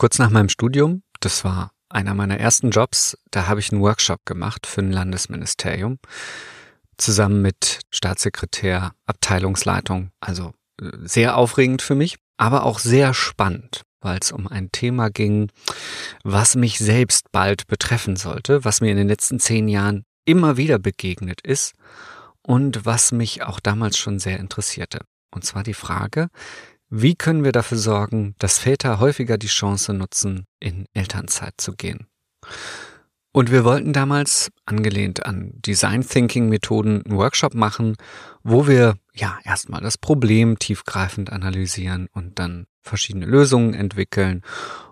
Kurz nach meinem Studium, das war einer meiner ersten Jobs, da habe ich einen Workshop gemacht für ein Landesministerium zusammen mit Staatssekretär, Abteilungsleitung. Also äh, sehr aufregend für mich, aber auch sehr spannend, weil es um ein Thema ging, was mich selbst bald betreffen sollte, was mir in den letzten zehn Jahren immer wieder begegnet ist und was mich auch damals schon sehr interessierte. Und zwar die Frage, wie können wir dafür sorgen, dass Väter häufiger die Chance nutzen, in Elternzeit zu gehen? Und wir wollten damals, angelehnt an Design Thinking Methoden, einen Workshop machen, wo wir ja erstmal das Problem tiefgreifend analysieren und dann verschiedene Lösungen entwickeln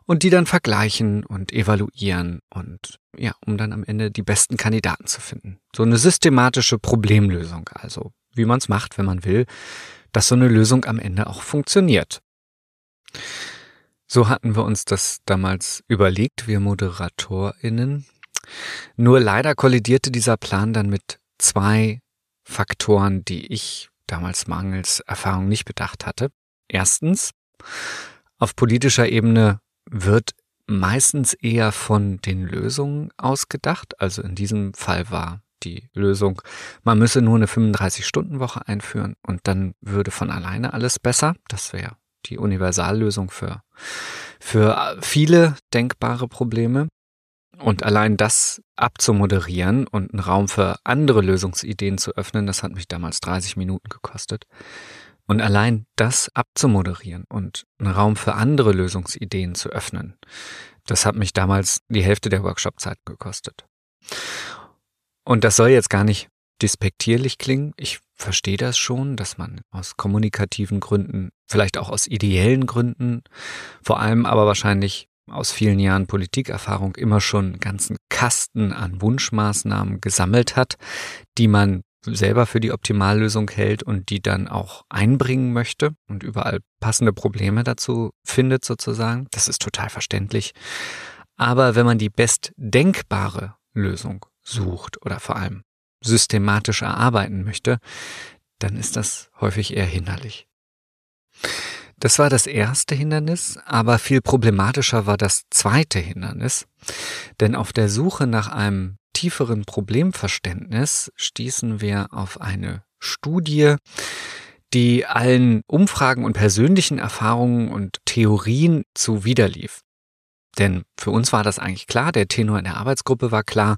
und die dann vergleichen und evaluieren und ja, um dann am Ende die besten Kandidaten zu finden. So eine systematische Problemlösung, also wie man es macht, wenn man will, dass so eine Lösung am Ende auch funktioniert. So hatten wir uns das damals überlegt, wir ModeratorInnen. Nur leider kollidierte dieser Plan dann mit zwei Faktoren, die ich damals mangels Erfahrung nicht bedacht hatte. Erstens, auf politischer Ebene wird meistens eher von den Lösungen ausgedacht. Also in diesem Fall war die Lösung, man müsse nur eine 35-Stunden-Woche einführen und dann würde von alleine alles besser. Das wäre die Universallösung für, für viele denkbare Probleme. Und allein das abzumoderieren und einen Raum für andere Lösungsideen zu öffnen, das hat mich damals 30 Minuten gekostet. Und allein das abzumoderieren und einen Raum für andere Lösungsideen zu öffnen, das hat mich damals die Hälfte der Workshopzeit gekostet. Und das soll jetzt gar nicht despektierlich klingen. Ich verstehe das schon, dass man aus kommunikativen Gründen, vielleicht auch aus ideellen Gründen, vor allem aber wahrscheinlich aus vielen Jahren Politikerfahrung immer schon einen ganzen Kasten an Wunschmaßnahmen gesammelt hat, die man selber für die Optimallösung hält und die dann auch einbringen möchte und überall passende Probleme dazu findet sozusagen. Das ist total verständlich. Aber wenn man die bestdenkbare Lösung sucht oder vor allem systematisch erarbeiten möchte, dann ist das häufig eher hinderlich. Das war das erste Hindernis, aber viel problematischer war das zweite Hindernis, denn auf der Suche nach einem tieferen Problemverständnis stießen wir auf eine Studie, die allen Umfragen und persönlichen Erfahrungen und Theorien zuwiderlief. Denn für uns war das eigentlich klar, der Tenor in der Arbeitsgruppe war klar,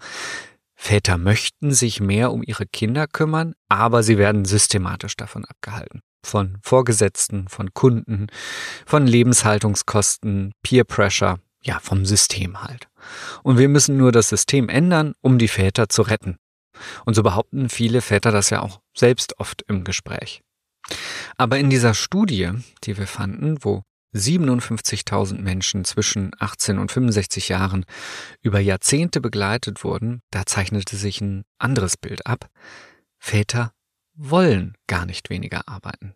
Väter möchten sich mehr um ihre Kinder kümmern, aber sie werden systematisch davon abgehalten. Von Vorgesetzten, von Kunden, von Lebenshaltungskosten, Peer Pressure, ja, vom System halt. Und wir müssen nur das System ändern, um die Väter zu retten. Und so behaupten viele Väter das ja auch selbst oft im Gespräch. Aber in dieser Studie, die wir fanden, wo 57.000 Menschen zwischen 18 und 65 Jahren über Jahrzehnte begleitet wurden, da zeichnete sich ein anderes Bild ab. Väter wollen gar nicht weniger arbeiten.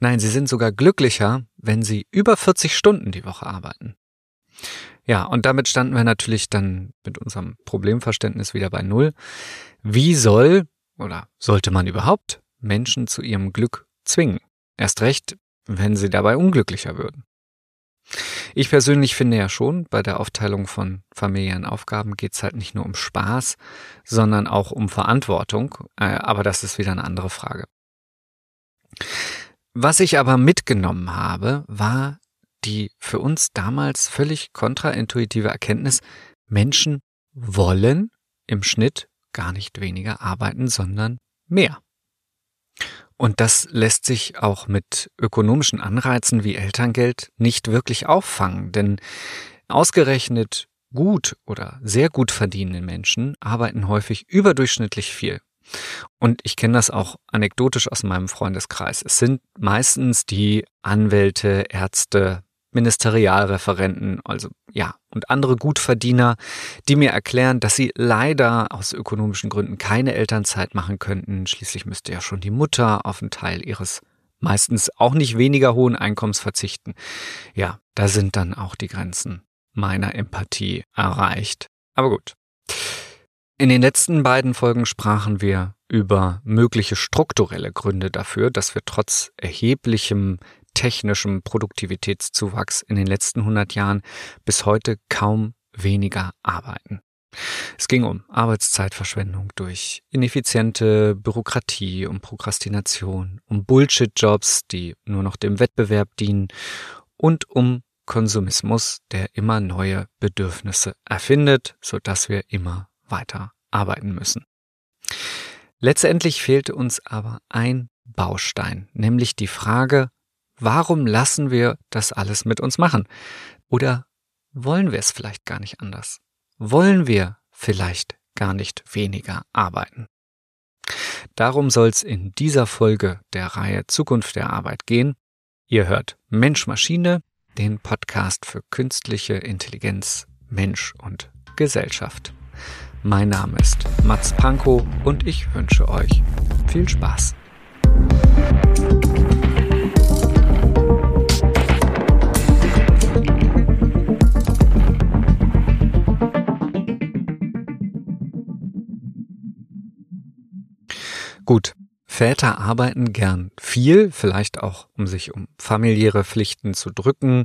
Nein, sie sind sogar glücklicher, wenn sie über 40 Stunden die Woche arbeiten. Ja, und damit standen wir natürlich dann mit unserem Problemverständnis wieder bei Null. Wie soll oder sollte man überhaupt Menschen zu ihrem Glück zwingen? Erst recht, wenn sie dabei unglücklicher würden. Ich persönlich finde ja schon, bei der Aufteilung von familiären Aufgaben geht es halt nicht nur um Spaß, sondern auch um Verantwortung, äh, aber das ist wieder eine andere Frage. Was ich aber mitgenommen habe, war die für uns damals völlig kontraintuitive Erkenntnis, Menschen wollen im Schnitt gar nicht weniger arbeiten, sondern mehr. Und das lässt sich auch mit ökonomischen Anreizen wie Elterngeld nicht wirklich auffangen, denn ausgerechnet gut oder sehr gut verdienende Menschen arbeiten häufig überdurchschnittlich viel. Und ich kenne das auch anekdotisch aus meinem Freundeskreis. Es sind meistens die Anwälte, Ärzte, Ministerialreferenten, also ja, und andere Gutverdiener, die mir erklären, dass sie leider aus ökonomischen Gründen keine Elternzeit machen könnten. Schließlich müsste ja schon die Mutter auf einen Teil ihres meistens auch nicht weniger hohen Einkommens verzichten. Ja, da sind dann auch die Grenzen meiner Empathie erreicht. Aber gut. In den letzten beiden Folgen sprachen wir über mögliche strukturelle Gründe dafür, dass wir trotz erheblichem technischem Produktivitätszuwachs in den letzten 100 Jahren bis heute kaum weniger arbeiten. Es ging um Arbeitszeitverschwendung durch ineffiziente Bürokratie, um Prokrastination, um Bullshit-Jobs, die nur noch dem Wettbewerb dienen und um Konsumismus, der immer neue Bedürfnisse erfindet, so dass wir immer weiter arbeiten müssen. Letztendlich fehlte uns aber ein Baustein, nämlich die Frage, warum lassen wir das alles mit uns machen? Oder wollen wir es vielleicht gar nicht anders? Wollen wir vielleicht gar nicht weniger arbeiten? Darum soll es in dieser Folge der Reihe Zukunft der Arbeit gehen. Ihr hört Mensch Maschine, den Podcast für künstliche Intelligenz, Mensch und Gesellschaft. Mein Name ist Mats Pankow und ich wünsche euch viel Spaß. Gut, Väter arbeiten gern viel, vielleicht auch, um sich um familiäre Pflichten zu drücken.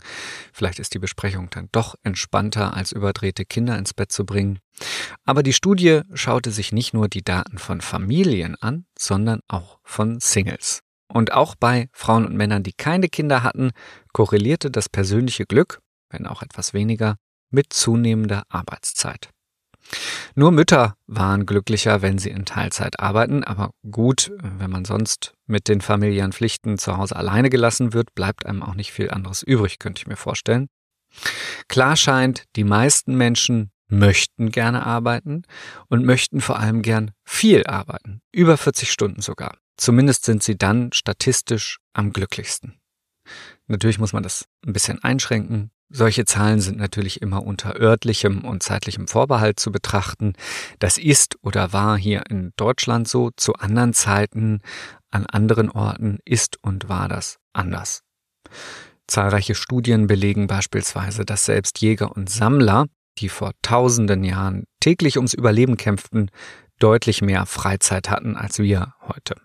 Vielleicht ist die Besprechung dann doch entspannter, als überdrehte Kinder ins Bett zu bringen. Aber die Studie schaute sich nicht nur die Daten von Familien an, sondern auch von Singles. Und auch bei Frauen und Männern, die keine Kinder hatten, korrelierte das persönliche Glück, wenn auch etwas weniger, mit zunehmender Arbeitszeit. Nur Mütter waren glücklicher, wenn sie in Teilzeit arbeiten, aber gut, wenn man sonst mit den familiären Pflichten zu Hause alleine gelassen wird, bleibt einem auch nicht viel anderes übrig, könnte ich mir vorstellen. Klar scheint, die meisten Menschen möchten gerne arbeiten und möchten vor allem gern viel arbeiten, über 40 Stunden sogar. Zumindest sind sie dann statistisch am glücklichsten. Natürlich muss man das ein bisschen einschränken. Solche Zahlen sind natürlich immer unter örtlichem und zeitlichem Vorbehalt zu betrachten. Das ist oder war hier in Deutschland so, zu anderen Zeiten, an anderen Orten ist und war das anders. Zahlreiche Studien belegen beispielsweise, dass selbst Jäger und Sammler, die vor tausenden Jahren täglich ums Überleben kämpften, deutlich mehr Freizeit hatten als wir heute.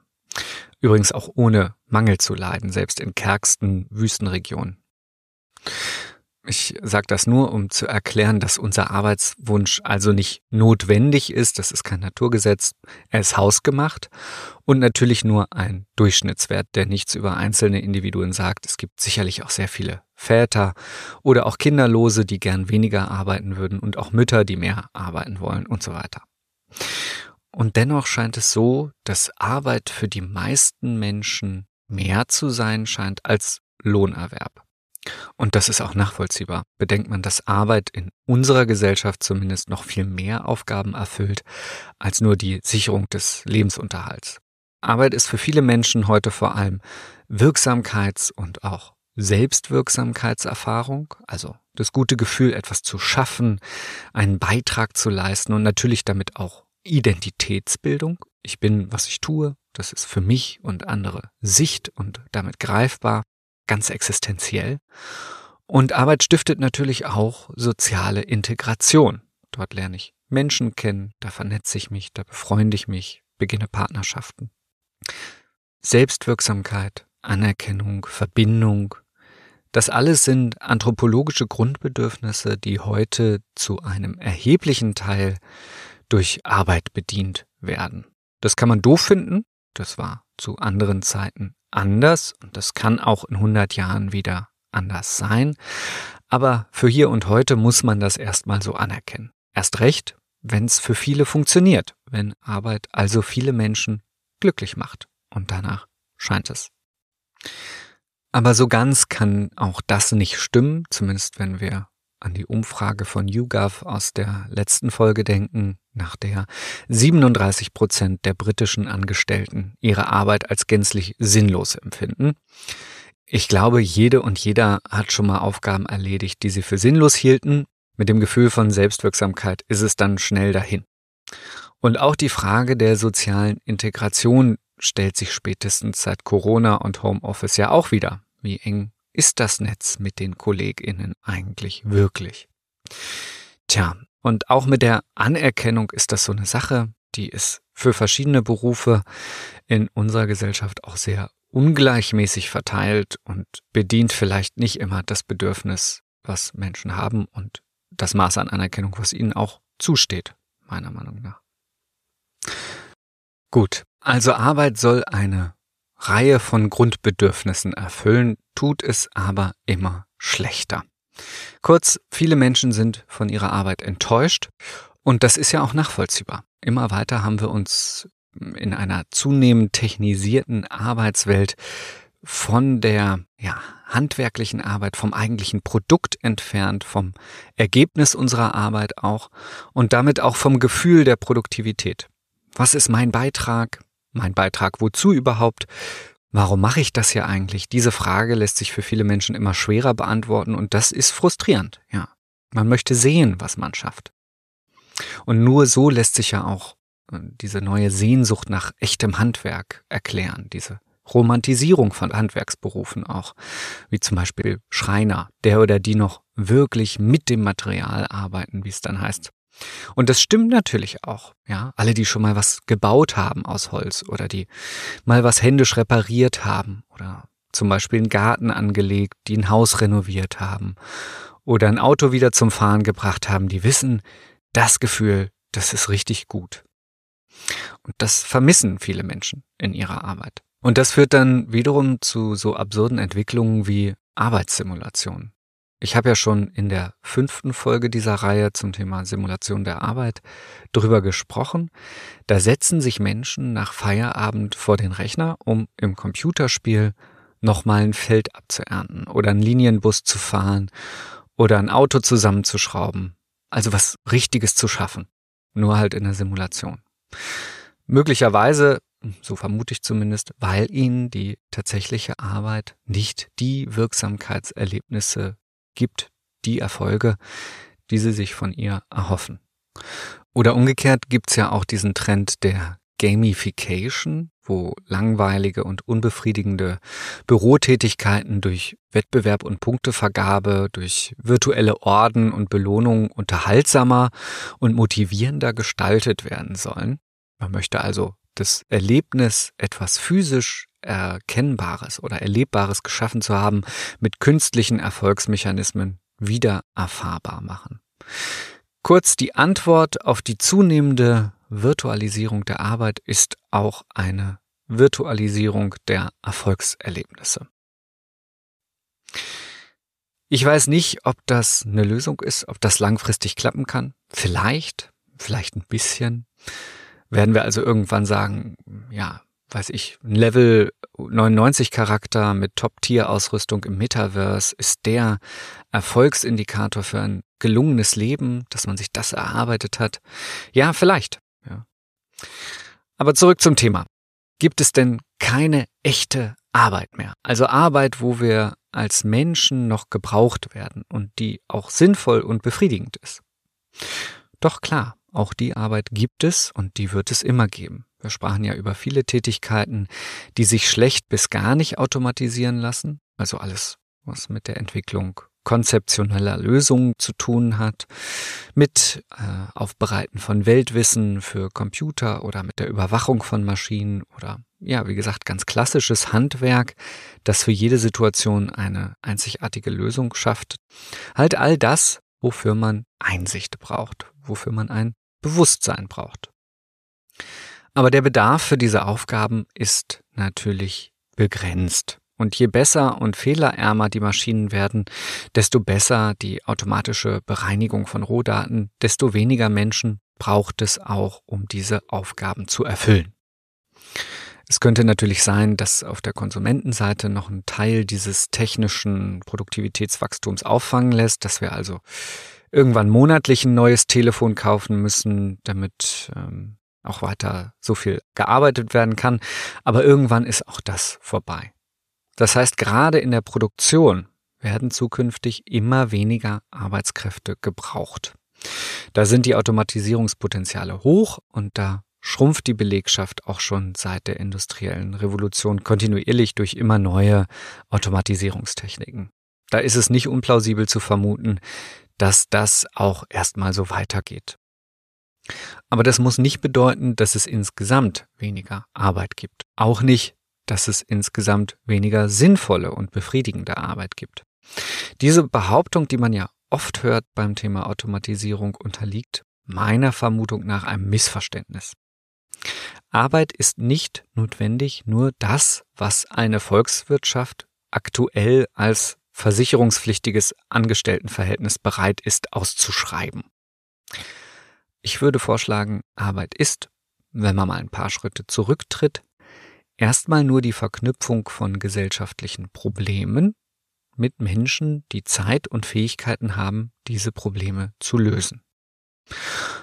Übrigens auch ohne Mangel zu leiden, selbst in kärgsten Wüstenregionen. Ich sage das nur, um zu erklären, dass unser Arbeitswunsch also nicht notwendig ist, das ist kein Naturgesetz, er ist hausgemacht und natürlich nur ein Durchschnittswert, der nichts über einzelne Individuen sagt. Es gibt sicherlich auch sehr viele Väter oder auch Kinderlose, die gern weniger arbeiten würden und auch Mütter, die mehr arbeiten wollen und so weiter. Und dennoch scheint es so, dass Arbeit für die meisten Menschen mehr zu sein scheint als Lohnerwerb. Und das ist auch nachvollziehbar. Bedenkt man, dass Arbeit in unserer Gesellschaft zumindest noch viel mehr Aufgaben erfüllt als nur die Sicherung des Lebensunterhalts. Arbeit ist für viele Menschen heute vor allem Wirksamkeits- und auch Selbstwirksamkeitserfahrung, also das gute Gefühl, etwas zu schaffen, einen Beitrag zu leisten und natürlich damit auch Identitätsbildung. Ich bin, was ich tue, das ist für mich und andere Sicht und damit greifbar ganz existenziell. Und Arbeit stiftet natürlich auch soziale Integration. Dort lerne ich Menschen kennen, da vernetze ich mich, da befreunde ich mich, beginne Partnerschaften. Selbstwirksamkeit, Anerkennung, Verbindung, das alles sind anthropologische Grundbedürfnisse, die heute zu einem erheblichen Teil durch Arbeit bedient werden. Das kann man doof finden, das war zu anderen Zeiten anders und das kann auch in 100 Jahren wieder anders sein. Aber für hier und heute muss man das erstmal so anerkennen. Erst recht, wenn es für viele funktioniert, wenn Arbeit also viele Menschen glücklich macht. Und danach scheint es. Aber so ganz kann auch das nicht stimmen, zumindest wenn wir an die Umfrage von YouGov aus der letzten Folge denken, nach der 37 Prozent der britischen Angestellten ihre Arbeit als gänzlich sinnlos empfinden. Ich glaube, jede und jeder hat schon mal Aufgaben erledigt, die sie für sinnlos hielten. Mit dem Gefühl von Selbstwirksamkeit ist es dann schnell dahin. Und auch die Frage der sozialen Integration stellt sich spätestens seit Corona und Homeoffice ja auch wieder. Wie eng ist das Netz mit den KollegInnen eigentlich wirklich? Tja, und auch mit der Anerkennung ist das so eine Sache, die ist für verschiedene Berufe in unserer Gesellschaft auch sehr ungleichmäßig verteilt und bedient vielleicht nicht immer das Bedürfnis, was Menschen haben und das Maß an Anerkennung, was ihnen auch zusteht, meiner Meinung nach. Gut, also Arbeit soll eine Reihe von Grundbedürfnissen erfüllen, tut es aber immer schlechter. Kurz, viele Menschen sind von ihrer Arbeit enttäuscht und das ist ja auch nachvollziehbar. Immer weiter haben wir uns in einer zunehmend technisierten Arbeitswelt von der ja, handwerklichen Arbeit, vom eigentlichen Produkt entfernt, vom Ergebnis unserer Arbeit auch und damit auch vom Gefühl der Produktivität. Was ist mein Beitrag? Mein Beitrag wozu überhaupt? Warum mache ich das ja eigentlich? Diese Frage lässt sich für viele Menschen immer schwerer beantworten und das ist frustrierend, ja. Man möchte sehen, was man schafft. Und nur so lässt sich ja auch äh, diese neue Sehnsucht nach echtem Handwerk erklären, diese Romantisierung von Handwerksberufen auch, wie zum Beispiel Schreiner, der oder die noch wirklich mit dem Material arbeiten, wie es dann heißt. Und das stimmt natürlich auch, ja. Alle, die schon mal was gebaut haben aus Holz oder die mal was händisch repariert haben oder zum Beispiel einen Garten angelegt, die ein Haus renoviert haben oder ein Auto wieder zum Fahren gebracht haben, die wissen, das Gefühl, das ist richtig gut. Und das vermissen viele Menschen in ihrer Arbeit. Und das führt dann wiederum zu so absurden Entwicklungen wie Arbeitssimulationen. Ich habe ja schon in der fünften Folge dieser Reihe zum Thema Simulation der Arbeit drüber gesprochen. Da setzen sich Menschen nach Feierabend vor den Rechner, um im Computerspiel nochmal ein Feld abzuernten oder einen Linienbus zu fahren oder ein Auto zusammenzuschrauben. Also was Richtiges zu schaffen. Nur halt in der Simulation. Möglicherweise, so vermute ich zumindest, weil ihnen die tatsächliche Arbeit nicht die Wirksamkeitserlebnisse gibt die Erfolge, die sie sich von ihr erhoffen. Oder umgekehrt gibt's ja auch diesen Trend der Gamification, wo langweilige und unbefriedigende Bürotätigkeiten durch Wettbewerb und Punktevergabe, durch virtuelle Orden und Belohnungen unterhaltsamer und motivierender gestaltet werden sollen. Man möchte also das Erlebnis, etwas physisch Erkennbares oder Erlebbares geschaffen zu haben, mit künstlichen Erfolgsmechanismen wieder erfahrbar machen. Kurz die Antwort auf die zunehmende Virtualisierung der Arbeit ist auch eine Virtualisierung der Erfolgserlebnisse. Ich weiß nicht, ob das eine Lösung ist, ob das langfristig klappen kann. Vielleicht, vielleicht ein bisschen. Werden wir also irgendwann sagen, ja, weiß ich, ein Level 99 Charakter mit Top-Tier-Ausrüstung im Metaverse ist der Erfolgsindikator für ein gelungenes Leben, dass man sich das erarbeitet hat. Ja, vielleicht. Ja. Aber zurück zum Thema. Gibt es denn keine echte Arbeit mehr? Also Arbeit, wo wir als Menschen noch gebraucht werden und die auch sinnvoll und befriedigend ist. Doch klar, auch die Arbeit gibt es und die wird es immer geben. Wir sprachen ja über viele Tätigkeiten, die sich schlecht bis gar nicht automatisieren lassen. Also alles, was mit der Entwicklung konzeptioneller Lösungen zu tun hat, mit äh, Aufbereiten von Weltwissen für Computer oder mit der Überwachung von Maschinen oder ja, wie gesagt, ganz klassisches Handwerk, das für jede Situation eine einzigartige Lösung schafft. Halt all das, wofür man Einsicht braucht, wofür man ein Bewusstsein braucht. Aber der Bedarf für diese Aufgaben ist natürlich begrenzt. Und je besser und fehlerärmer die Maschinen werden, desto besser die automatische Bereinigung von Rohdaten, desto weniger Menschen braucht es auch, um diese Aufgaben zu erfüllen. Es könnte natürlich sein, dass auf der Konsumentenseite noch ein Teil dieses technischen Produktivitätswachstums auffangen lässt, dass wir also irgendwann monatlich ein neues Telefon kaufen müssen, damit ähm, auch weiter so viel gearbeitet werden kann. Aber irgendwann ist auch das vorbei. Das heißt, gerade in der Produktion werden zukünftig immer weniger Arbeitskräfte gebraucht. Da sind die Automatisierungspotenziale hoch und da schrumpft die Belegschaft auch schon seit der industriellen Revolution kontinuierlich durch immer neue Automatisierungstechniken. Da ist es nicht unplausibel zu vermuten, dass das auch erstmal so weitergeht. Aber das muss nicht bedeuten, dass es insgesamt weniger Arbeit gibt. Auch nicht, dass es insgesamt weniger sinnvolle und befriedigende Arbeit gibt. Diese Behauptung, die man ja oft hört beim Thema Automatisierung, unterliegt meiner Vermutung nach einem Missverständnis. Arbeit ist nicht notwendig nur das, was eine Volkswirtschaft aktuell als versicherungspflichtiges Angestelltenverhältnis bereit ist auszuschreiben. Ich würde vorschlagen, Arbeit ist, wenn man mal ein paar Schritte zurücktritt, erstmal nur die Verknüpfung von gesellschaftlichen Problemen mit Menschen, die Zeit und Fähigkeiten haben, diese Probleme zu lösen.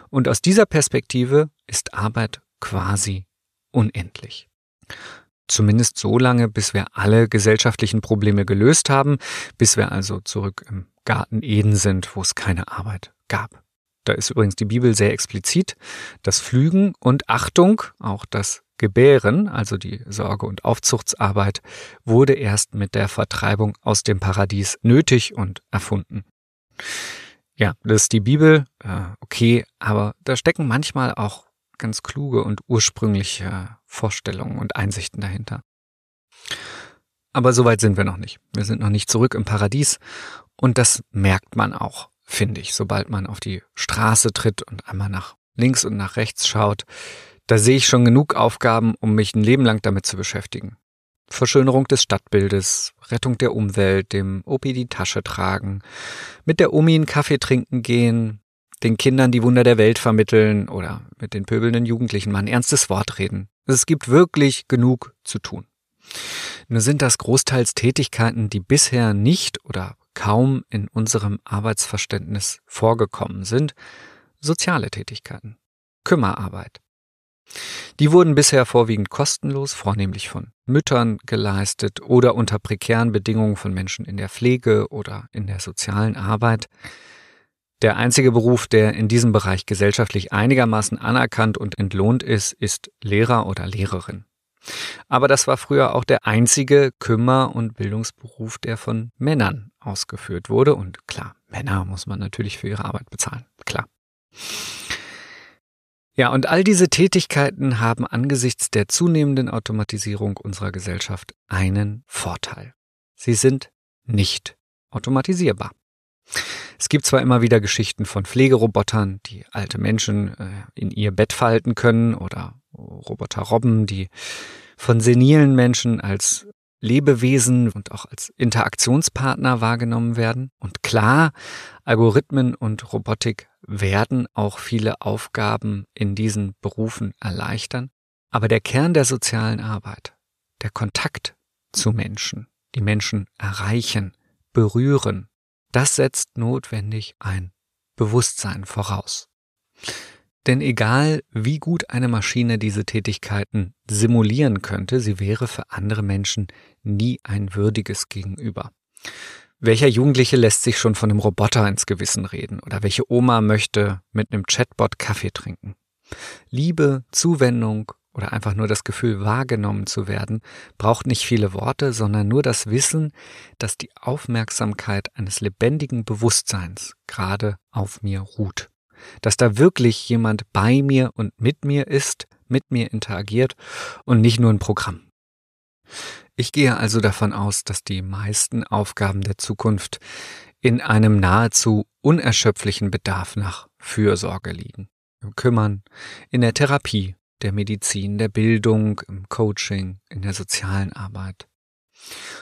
Und aus dieser Perspektive ist Arbeit quasi unendlich. Zumindest so lange, bis wir alle gesellschaftlichen Probleme gelöst haben, bis wir also zurück im Garten Eden sind, wo es keine Arbeit gab. Da ist übrigens die Bibel sehr explizit. Das Pflügen und Achtung, auch das Gebären, also die Sorge- und Aufzuchtsarbeit, wurde erst mit der Vertreibung aus dem Paradies nötig und erfunden. Ja, das ist die Bibel, äh, okay, aber da stecken manchmal auch ganz kluge und ursprüngliche Vorstellungen und Einsichten dahinter. Aber so weit sind wir noch nicht. Wir sind noch nicht zurück im Paradies und das merkt man auch finde ich, sobald man auf die Straße tritt und einmal nach links und nach rechts schaut. Da sehe ich schon genug Aufgaben, um mich ein Leben lang damit zu beschäftigen. Verschönerung des Stadtbildes, Rettung der Umwelt, dem Opi die Tasche tragen, mit der Omi einen Kaffee trinken gehen, den Kindern die Wunder der Welt vermitteln oder mit den pöbelnden Jugendlichen mal ein ernstes Wort reden. Es gibt wirklich genug zu tun. Nur sind das großteils Tätigkeiten, die bisher nicht oder kaum in unserem Arbeitsverständnis vorgekommen sind, soziale Tätigkeiten, Kümmerarbeit. Die wurden bisher vorwiegend kostenlos, vornehmlich von Müttern geleistet oder unter prekären Bedingungen von Menschen in der Pflege oder in der sozialen Arbeit. Der einzige Beruf, der in diesem Bereich gesellschaftlich einigermaßen anerkannt und entlohnt ist, ist Lehrer oder Lehrerin. Aber das war früher auch der einzige Kümmer- und Bildungsberuf, der von Männern ausgeführt wurde. Und klar, Männer muss man natürlich für ihre Arbeit bezahlen. Klar. Ja, und all diese Tätigkeiten haben angesichts der zunehmenden Automatisierung unserer Gesellschaft einen Vorteil. Sie sind nicht automatisierbar. Es gibt zwar immer wieder Geschichten von Pflegerobotern, die alte Menschen äh, in ihr Bett falten können oder Roboter Robben, die von senilen Menschen als Lebewesen und auch als Interaktionspartner wahrgenommen werden. Und klar, Algorithmen und Robotik werden auch viele Aufgaben in diesen Berufen erleichtern. Aber der Kern der sozialen Arbeit, der Kontakt zu Menschen, die Menschen erreichen, berühren, das setzt notwendig ein Bewusstsein voraus. Denn egal wie gut eine Maschine diese Tätigkeiten simulieren könnte, sie wäre für andere Menschen nie ein würdiges Gegenüber. Welcher Jugendliche lässt sich schon von einem Roboter ins Gewissen reden? Oder welche Oma möchte mit einem Chatbot Kaffee trinken? Liebe, Zuwendung oder einfach nur das Gefühl wahrgenommen zu werden, braucht nicht viele Worte, sondern nur das Wissen, dass die Aufmerksamkeit eines lebendigen Bewusstseins gerade auf mir ruht dass da wirklich jemand bei mir und mit mir ist, mit mir interagiert und nicht nur ein Programm. Ich gehe also davon aus, dass die meisten Aufgaben der Zukunft in einem nahezu unerschöpflichen Bedarf nach Fürsorge liegen. Im Kümmern, in der Therapie, der Medizin, der Bildung, im Coaching, in der sozialen Arbeit.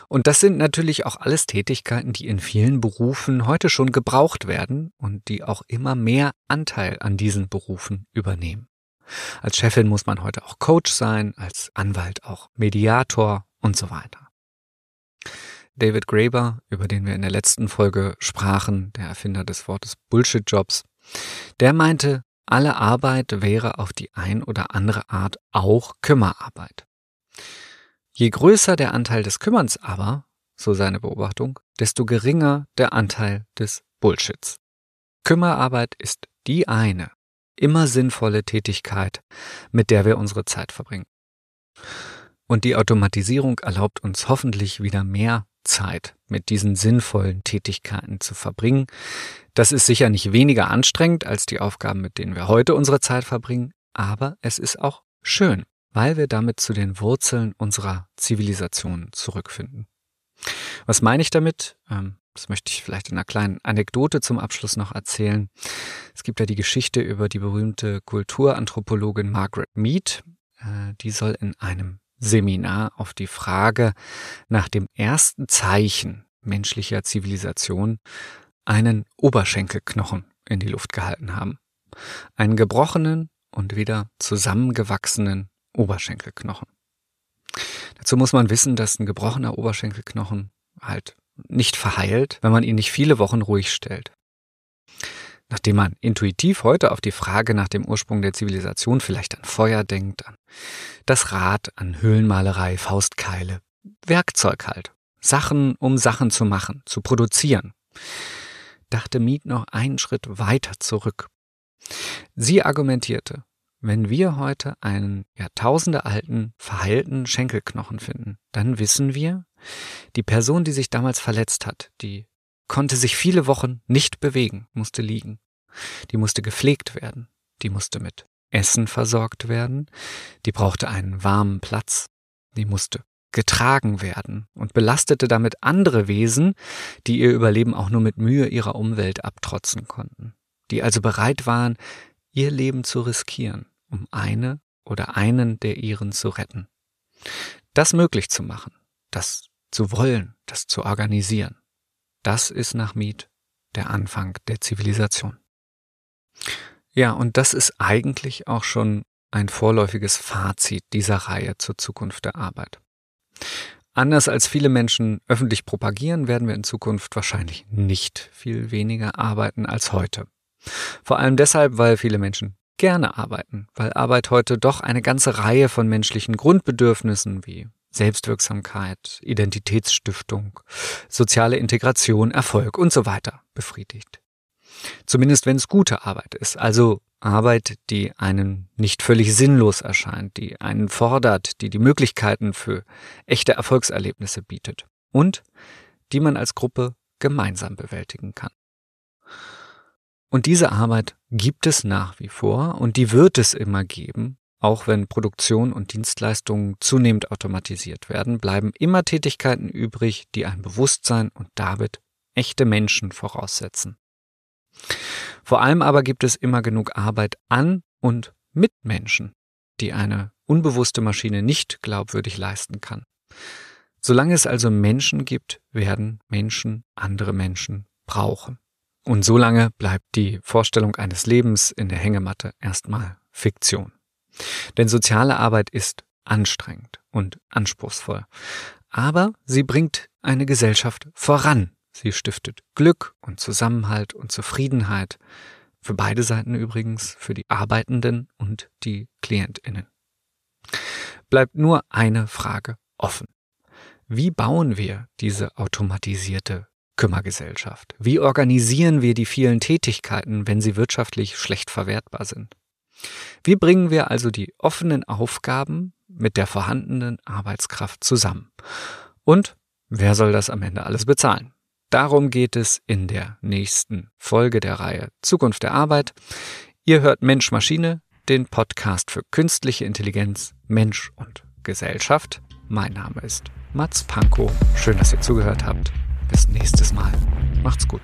Und das sind natürlich auch alles Tätigkeiten, die in vielen Berufen heute schon gebraucht werden und die auch immer mehr Anteil an diesen Berufen übernehmen. Als Chefin muss man heute auch Coach sein, als Anwalt auch Mediator und so weiter. David Graeber, über den wir in der letzten Folge sprachen, der Erfinder des Wortes Bullshit-Jobs, der meinte, alle Arbeit wäre auf die ein oder andere Art auch Kümmerarbeit. Je größer der Anteil des Kümmerns aber, so seine Beobachtung, desto geringer der Anteil des Bullshits. Kümmerarbeit ist die eine, immer sinnvolle Tätigkeit, mit der wir unsere Zeit verbringen. Und die Automatisierung erlaubt uns hoffentlich wieder mehr Zeit mit diesen sinnvollen Tätigkeiten zu verbringen. Das ist sicher nicht weniger anstrengend als die Aufgaben, mit denen wir heute unsere Zeit verbringen, aber es ist auch schön weil wir damit zu den Wurzeln unserer Zivilisation zurückfinden. Was meine ich damit? Ähm, das möchte ich vielleicht in einer kleinen Anekdote zum Abschluss noch erzählen. Es gibt ja die Geschichte über die berühmte Kulturanthropologin Margaret Mead. Äh, die soll in einem Seminar auf die Frage nach dem ersten Zeichen menschlicher Zivilisation einen Oberschenkelknochen in die Luft gehalten haben. Einen gebrochenen und wieder zusammengewachsenen Oberschenkelknochen. Dazu muss man wissen, dass ein gebrochener Oberschenkelknochen halt nicht verheilt, wenn man ihn nicht viele Wochen ruhig stellt. Nachdem man intuitiv heute auf die Frage nach dem Ursprung der Zivilisation vielleicht an Feuer denkt, an das Rad, an Höhlenmalerei, Faustkeile, Werkzeug halt, Sachen, um Sachen zu machen, zu produzieren, dachte Miet noch einen Schritt weiter zurück. Sie argumentierte, wenn wir heute einen jahrtausendealten, verheilten Schenkelknochen finden, dann wissen wir, die Person, die sich damals verletzt hat, die konnte sich viele Wochen nicht bewegen, musste liegen. Die musste gepflegt werden, die musste mit Essen versorgt werden, die brauchte einen warmen Platz, die musste getragen werden und belastete damit andere Wesen, die ihr Überleben auch nur mit Mühe ihrer Umwelt abtrotzen konnten, die also bereit waren, ihr Leben zu riskieren um eine oder einen der ihren zu retten. Das möglich zu machen, das zu wollen, das zu organisieren, das ist nach Miet der Anfang der Zivilisation. Ja, und das ist eigentlich auch schon ein vorläufiges Fazit dieser Reihe zur Zukunft der Arbeit. Anders als viele Menschen öffentlich propagieren, werden wir in Zukunft wahrscheinlich nicht viel weniger arbeiten als heute. Vor allem deshalb, weil viele Menschen gerne arbeiten, weil Arbeit heute doch eine ganze Reihe von menschlichen Grundbedürfnissen wie Selbstwirksamkeit, Identitätsstiftung, soziale Integration, Erfolg und so weiter befriedigt. Zumindest wenn es gute Arbeit ist, also Arbeit, die einen nicht völlig sinnlos erscheint, die einen fordert, die die Möglichkeiten für echte Erfolgserlebnisse bietet und die man als Gruppe gemeinsam bewältigen kann. Und diese Arbeit gibt es nach wie vor und die wird es immer geben. Auch wenn Produktion und Dienstleistungen zunehmend automatisiert werden, bleiben immer Tätigkeiten übrig, die ein Bewusstsein und damit echte Menschen voraussetzen. Vor allem aber gibt es immer genug Arbeit an und mit Menschen, die eine unbewusste Maschine nicht glaubwürdig leisten kann. Solange es also Menschen gibt, werden Menschen andere Menschen brauchen. Und so lange bleibt die Vorstellung eines Lebens in der Hängematte erstmal Fiktion. Denn soziale Arbeit ist anstrengend und anspruchsvoll. Aber sie bringt eine Gesellschaft voran. Sie stiftet Glück und Zusammenhalt und Zufriedenheit. Für beide Seiten übrigens, für die Arbeitenden und die Klientinnen. Bleibt nur eine Frage offen. Wie bauen wir diese automatisierte Kümmergesellschaft? Wie organisieren wir die vielen Tätigkeiten, wenn sie wirtschaftlich schlecht verwertbar sind? Wie bringen wir also die offenen Aufgaben mit der vorhandenen Arbeitskraft zusammen? Und wer soll das am Ende alles bezahlen? Darum geht es in der nächsten Folge der Reihe Zukunft der Arbeit. Ihr hört Mensch Maschine, den Podcast für künstliche Intelligenz, Mensch und Gesellschaft. Mein Name ist Mats Pankow. Schön, dass ihr zugehört habt. Bis nächstes Mal. Macht's gut.